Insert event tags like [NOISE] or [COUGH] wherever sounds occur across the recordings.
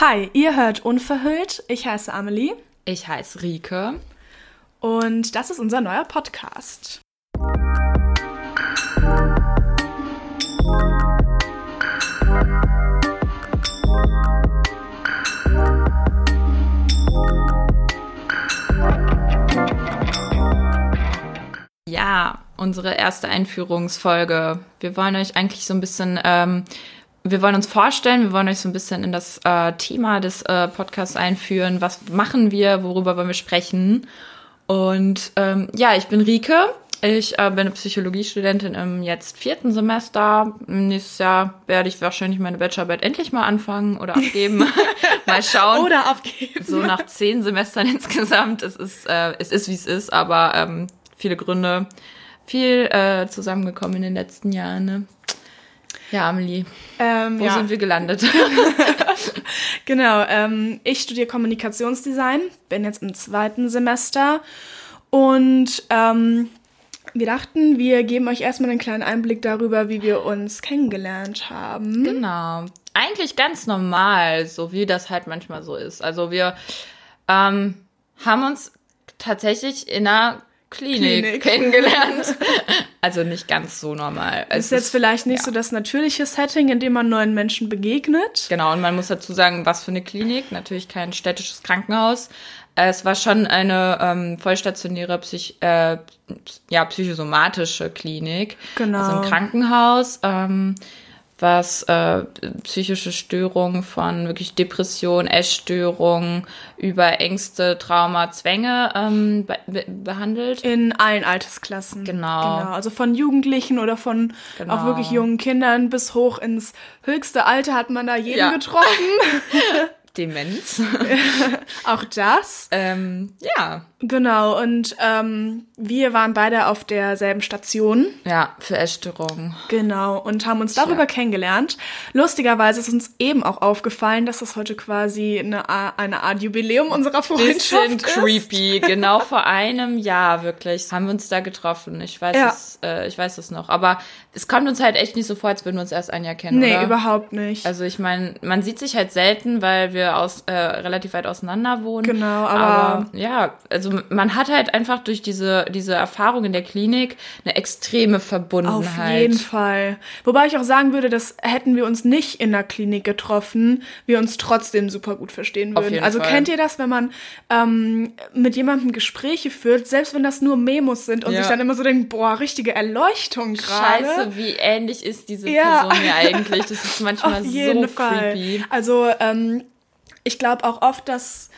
Hi, ihr hört Unverhüllt. Ich heiße Amelie. Ich heiße Rike. Und das ist unser neuer Podcast. Ja, unsere erste Einführungsfolge. Wir wollen euch eigentlich so ein bisschen, ähm, wir wollen uns vorstellen, wir wollen euch so ein bisschen in das äh, Thema des äh, Podcasts einführen. Was machen wir, worüber wollen wir sprechen? Und ähm, ja, ich bin Rike. Ich äh, bin eine Psychologiestudentin im jetzt vierten Semester. Nächstes Jahr werde ich wahrscheinlich meine Bachelorarbeit endlich mal anfangen oder abgeben. [LAUGHS] mal schauen. Oder abgeben. So nach zehn Semestern [LAUGHS] insgesamt. Es ist, äh, es ist wie es ist, aber ähm, viele Gründe, viel äh, zusammengekommen in den letzten Jahren. Ne? Ja, Amelie, Ähm, wo ja. sind wir gelandet? [LAUGHS] Genau, ähm, ich studiere Kommunikationsdesign, bin jetzt im zweiten Semester und ähm, wir dachten, wir geben euch erstmal einen kleinen Einblick darüber, wie wir uns kennengelernt haben. genau. Eigentlich ganz normal, so wie das halt manchmal so ist. Also wir ähm, haben uns tatsächlich in einer Klinik, Klinik. kennengelernt. [LAUGHS] also nicht ganz so normal. Es Ist jetzt vielleicht nicht ja. so das natürliche Setting, in dem man neuen Menschen begegnet. Genau, und man muss dazu sagen, was für eine Klinik. Natürlich kein städtisches Krankenhaus. Es war schon eine ähm, vollstationäre Psych äh, ja, psychosomatische Klinik. Genau. Also ein Krankenhaus, ähm, was äh, psychische Störungen von wirklich Depression, Essstörungen über Ängste, Trauma, Zwänge ähm, be be behandelt. In allen Altersklassen. Genau. genau. Also von Jugendlichen oder von Genau. auch wirklich jungen Kindern bis hoch ins höchste Alter hat man da jeden Ja. getroffen. [LAUGHS] Demenz. [LAUGHS] auch das. ähm, ja. Genau. Und ähm, wir waren beide auf derselben Station. Ja, für Essstörungen. Genau. Und haben uns darüber kennengelernt. Lustigerweise ist uns eben auch aufgefallen, dass das heute quasi eine, eine Art Jubiläum unserer Freundschaft bisschen ist. creepy. Genau vor einem Jahr wirklich haben wir uns da getroffen. Ich weiß Ja. es, äh, ich weiß es noch. Aber es kommt uns halt echt nicht so vor, als würden wir uns erst ein Jahr kennen. Nee, oder? überhaupt nicht. Also ich meine, man sieht sich halt selten, weil wir aus äh, relativ weit auseinander wohnen. Genau, aber- ja, also man hat halt einfach durch diese diese Erfahrung in der Klinik eine extreme Auf Verbundenheit. jeden Fall. Wobei ich auch sagen würde, dass hätten wir uns nicht in der Klinik getroffen, wir uns trotzdem super gut verstehen Auf würden. Also Fall. kennt ihr das, wenn man ähm, mit jemandem Gespräche führt, selbst wenn das nur Memos sind und Ja. sich dann immer so denkt, boah, richtige Erleuchtung gerade. Scheiße, wie ähnlich ist diese Ja. Person mir eigentlich? Das ist [LAUGHS] manchmal Auf jeden so Fall. creepy. Also ähm, ich glaube auch oft, dass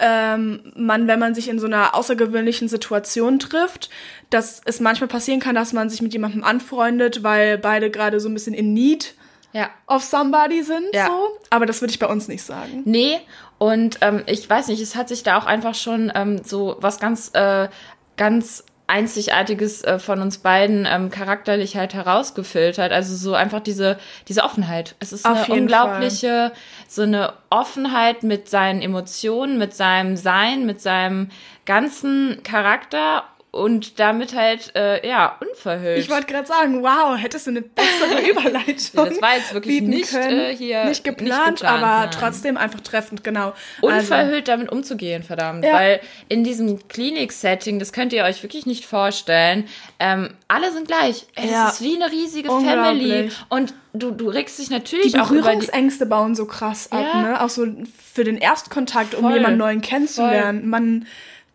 ähm, man, wenn man sich in so einer außergewöhnlichen Situation trifft, dass es manchmal passieren kann, dass man sich mit jemandem anfreundet, weil beide gerade so ein bisschen in Need Ja. of somebody sind. Ja. So. Aber das würde ich bei uns nicht sagen. Nee, und ähm, ich weiß nicht, es hat sich da auch einfach schon ähm, so was ganz, äh, ganz Einzigartiges äh, von uns beiden ähm, charakterlich halt herausgefiltert. Also so einfach diese, diese Offenheit. Es ist Auf eine unglaubliche, so eine Offenheit mit seinen Emotionen, mit seinem Sein, mit seinem ganzen Charakter und damit halt, äh, ja, unverhüllt. Ich wollte gerade sagen, wow, hättest du eine bessere [LAUGHS] Überleitung. Das war jetzt wirklich nicht, können. äh, hier- Nicht nicht geplant, geplant, aber nein. trotzdem einfach treffend, genau. unverhüllt damit umzugehen, verdammt. Ja. Weil in diesem Klinik-Setting, das könnt ihr euch wirklich nicht vorstellen, ähm, alle sind gleich. Es Ja. ist wie eine riesige. Family. Und du, du regst dich die natürlich auch über die... Berührungsängste bauen so krass ab, Ja. ne? Auch so für den Erstkontakt, um Voll. jemanden neuen kennenzulernen. Man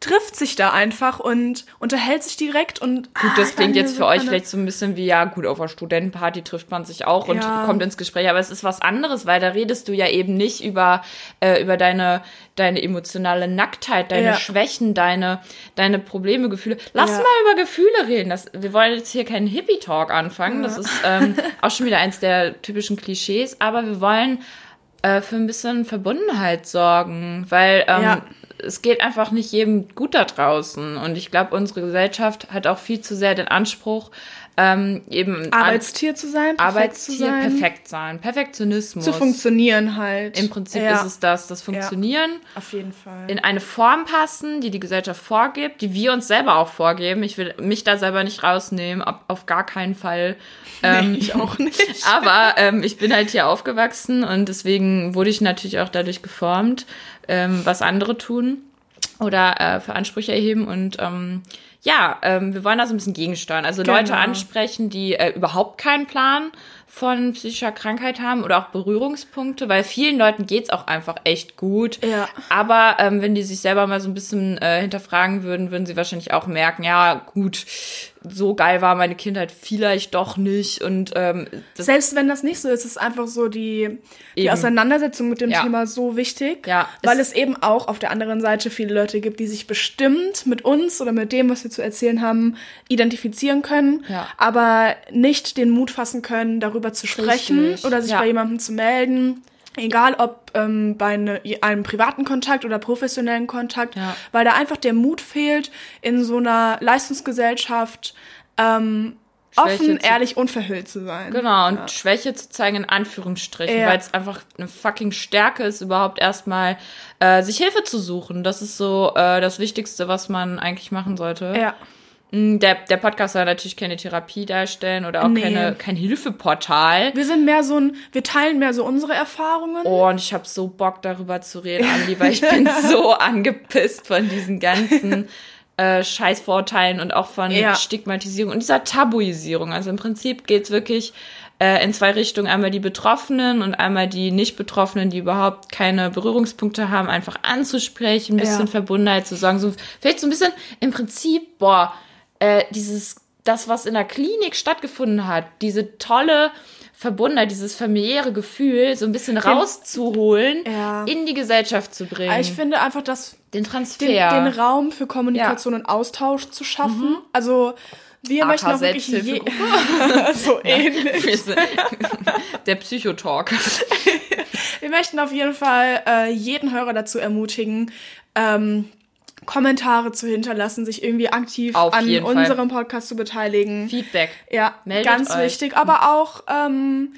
trifft sich da einfach und unterhält sich direkt und Gut, das ah, klingt jetzt für euch eine- vielleicht so ein bisschen wie, ja gut, auf einer Studentenparty trifft man sich auch und Ja. kommt ins Gespräch, aber es ist was anderes, weil da redest du ja eben nicht über, äh, über deine, deine emotionale Nacktheit, deine Ja. Schwächen, deine, deine Probleme, Gefühle. Lass Ja. mal über Gefühle reden. Das, wir wollen jetzt hier keinen Hippie-Talk anfangen, das ist ähm, [LAUGHS] auch schon wieder eins der typischen Klischees, aber wir wollen äh, für ein bisschen Verbundenheit sorgen, weil ähm. Es geht einfach nicht jedem gut da draußen. Und ich glaube, unsere Gesellschaft hat auch viel zu sehr den Anspruch, ähm, eben Arbeitstier zu sein, perfekt Arbeitstier, zu sein, perfekt sein, Perfektionismus. zu funktionieren halt. Im Prinzip ja, ist es das, das Funktionieren. auf jeden Fall. in eine Form passen, die die Gesellschaft vorgibt, die wir uns selber auch vorgeben. Ich will mich da selber nicht rausnehmen, auf, auf gar keinen Fall. [LAUGHS] Ähm, nee, ich auch nicht. [LAUGHS] aber ähm, ich bin halt hier aufgewachsen und deswegen wurde ich natürlich auch dadurch geformt, ähm, was andere tun oder äh, für Ansprüche erheben und ähm, ja, ähm, wir wollen da so ein bisschen gegensteuern. Also Leute Genau. ansprechen, die äh, überhaupt keinen Plan von psychischer Krankheit haben oder auch Berührungspunkte, weil vielen Leuten geht's auch einfach echt gut. Ja. Aber ähm, wenn die sich selber mal so ein bisschen äh, hinterfragen würden, würden sie wahrscheinlich auch merken, ja gut, so geil war meine Kindheit vielleicht doch nicht. Und ähm, Selbst wenn das nicht so ist, ist einfach so die, die. Auseinandersetzung mit dem Ja. Thema so wichtig, Ja, weil es- es, eben auch auf der anderen Seite viele Leute gibt, die sich bestimmt mit uns oder mit dem, was wir zu erzählen haben, identifizieren können, Ja. aber nicht den Mut fassen können, darüber zu sprechen Richtig, oder sich ja. bei jemandem zu melden. Egal ob ähm, bei ne, einem privaten Kontakt oder professionellen Kontakt, Ja. weil da einfach der Mut fehlt, in so einer Leistungsgesellschaft ähm, Schwäche offen, ehrlich, unverhüllt zu sein. Genau, und Schwäche zu zeigen in Anführungsstrichen, Ja. weil es einfach eine fucking Stärke ist, überhaupt erstmal äh, sich Hilfe zu suchen. Das ist so äh, das Wichtigste, was man eigentlich machen sollte. Ja. Mm, Der, der Podcast soll natürlich keine Therapie darstellen oder auch Nee. keine, kein Hilfeportal. Wir sind mehr so ein, wir teilen mehr so unsere Erfahrungen. Oh, und ich habe so Bock darüber zu reden, Andi, weil ich bin [LAUGHS] so angepisst von diesen ganzen [LAUGHS] äh, Scheißvorteilen und auch von Ja. Stigmatisierung und dieser Tabuisierung. Also im Prinzip geht's wirklich äh, in zwei Richtungen. Einmal die Betroffenen und einmal die Nicht-Betroffenen, die überhaupt keine Berührungspunkte haben, einfach anzusprechen, ein bisschen Ja. Verbundenheit zu sagen. So, vielleicht so ein bisschen im Prinzip, boah, äh, dieses, das, was in der Klinik stattgefunden hat, diese tolle Verbundenheit, dieses familiäre Gefühl, so ein bisschen rauszuholen, Ja. in die Gesellschaft zu bringen. Ich finde einfach, dass den den, Transfer. den Raum für Kommunikation und Austausch zu schaffen. Also wir AK möchten auch wirklich je [LAUGHS] so [LAUGHS] ähnlich. [LAUGHS] Der Psychotalk. Wir möchten auf jeden Fall äh, jeden Hörer dazu ermutigen, ähm, Kommentare zu hinterlassen, sich irgendwie aktiv Auf an jeden Fall. unserem Podcast zu beteiligen. Feedback. Ja, Meldet ganz euch. wichtig. Aber auch, ähm,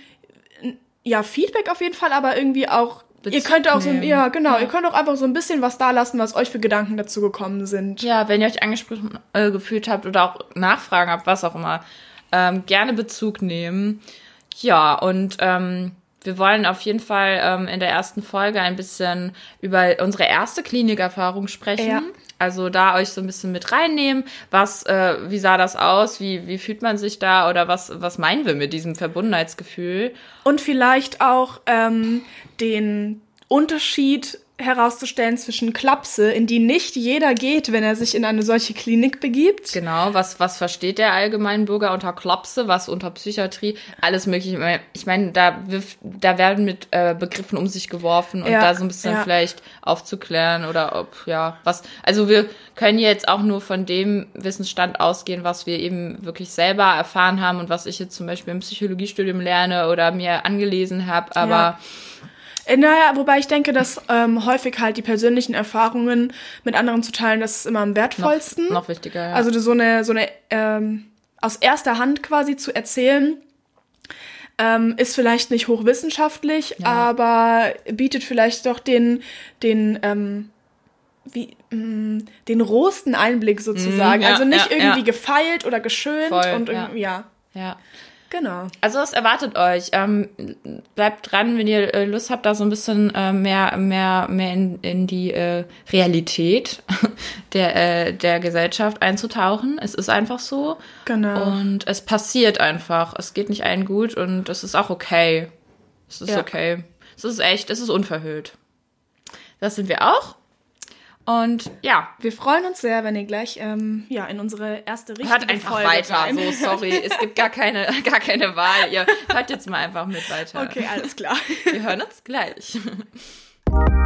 ja, Feedback auf jeden Fall, aber irgendwie auch, ihr Bezug könnt auch so, nehmen. ja, genau, Ja. ihr könnt auch einfach so ein bisschen was da lassen, was euch für Gedanken dazu gekommen sind. Ja, wenn ihr euch angesprochen äh, gefühlt habt oder auch Nachfragen habt, was auch immer, ähm, gerne Bezug nehmen. Ja, und ähm, wir wollen auf jeden Fall ähm, in der ersten Folge ein bisschen über unsere erste Klinikerfahrung sprechen. Ja. Also da euch so ein bisschen mit reinnehmen, was, äh, wie sah das aus, wie, wie fühlt man sich da oder was, was meinen wir mit diesem Verbundenheitsgefühl? Und vielleicht auch ähm, den Unterschied herauszustellen zwischen Klapse, in die nicht jeder geht, wenn er sich in eine solche Klinik begibt. Genau, was, was versteht der Allgemeinbürger unter Klopse, was unter Psychiatrie, alles mögliche. Ich meine, da, wirf- da werden mit äh, Begriffen um sich geworfen und Ja, da so ein bisschen ja. vielleicht aufzuklären oder ob, ja, was. Also wir können jetzt auch nur von dem Wissensstand ausgehen, was wir eben wirklich selber erfahren haben und was ich jetzt zum Beispiel im Psychologiestudium lerne oder mir angelesen habe, aber Ja. Äh, Naja, wobei ich denke, dass ähm, häufig halt die persönlichen Erfahrungen mit anderen zu teilen, das ist immer am wertvollsten. noch wichtiger, ja. Also so eine, so eine ähm, aus erster Hand quasi zu erzählen, ähm, ist vielleicht nicht hochwissenschaftlich, aber bietet vielleicht doch den, den, ähm, wie, mh, den rohsten Einblick sozusagen. Mm, ja, also nicht ja, irgendwie ja. gefeilt oder geschönt Voll, und ja. irgendwie, ja. ja. Genau. Also was erwartet euch? Ähm, bleibt dran, wenn ihr äh, Lust habt, da so ein bisschen äh, mehr, mehr, mehr in, in die äh, Realität [LAUGHS] der, äh, der Gesellschaft einzutauchen. Es ist einfach so. Genau. Und es passiert einfach. Es geht nicht allen gut und es ist auch okay. Es ist Ja. okay. Es ist echt, es ist unverhüllt. Das sind wir auch. Und ja, Wir freuen uns sehr, wenn ihr gleich ähm, ja, in unsere erste richtige hört einfach Folge weiter. rein. So, sorry, es gibt gar keine, [LAUGHS] gar keine Wahl. Ihr hört jetzt mal einfach mit weiter. Okay, alles klar. Wir hören uns gleich. [LAUGHS]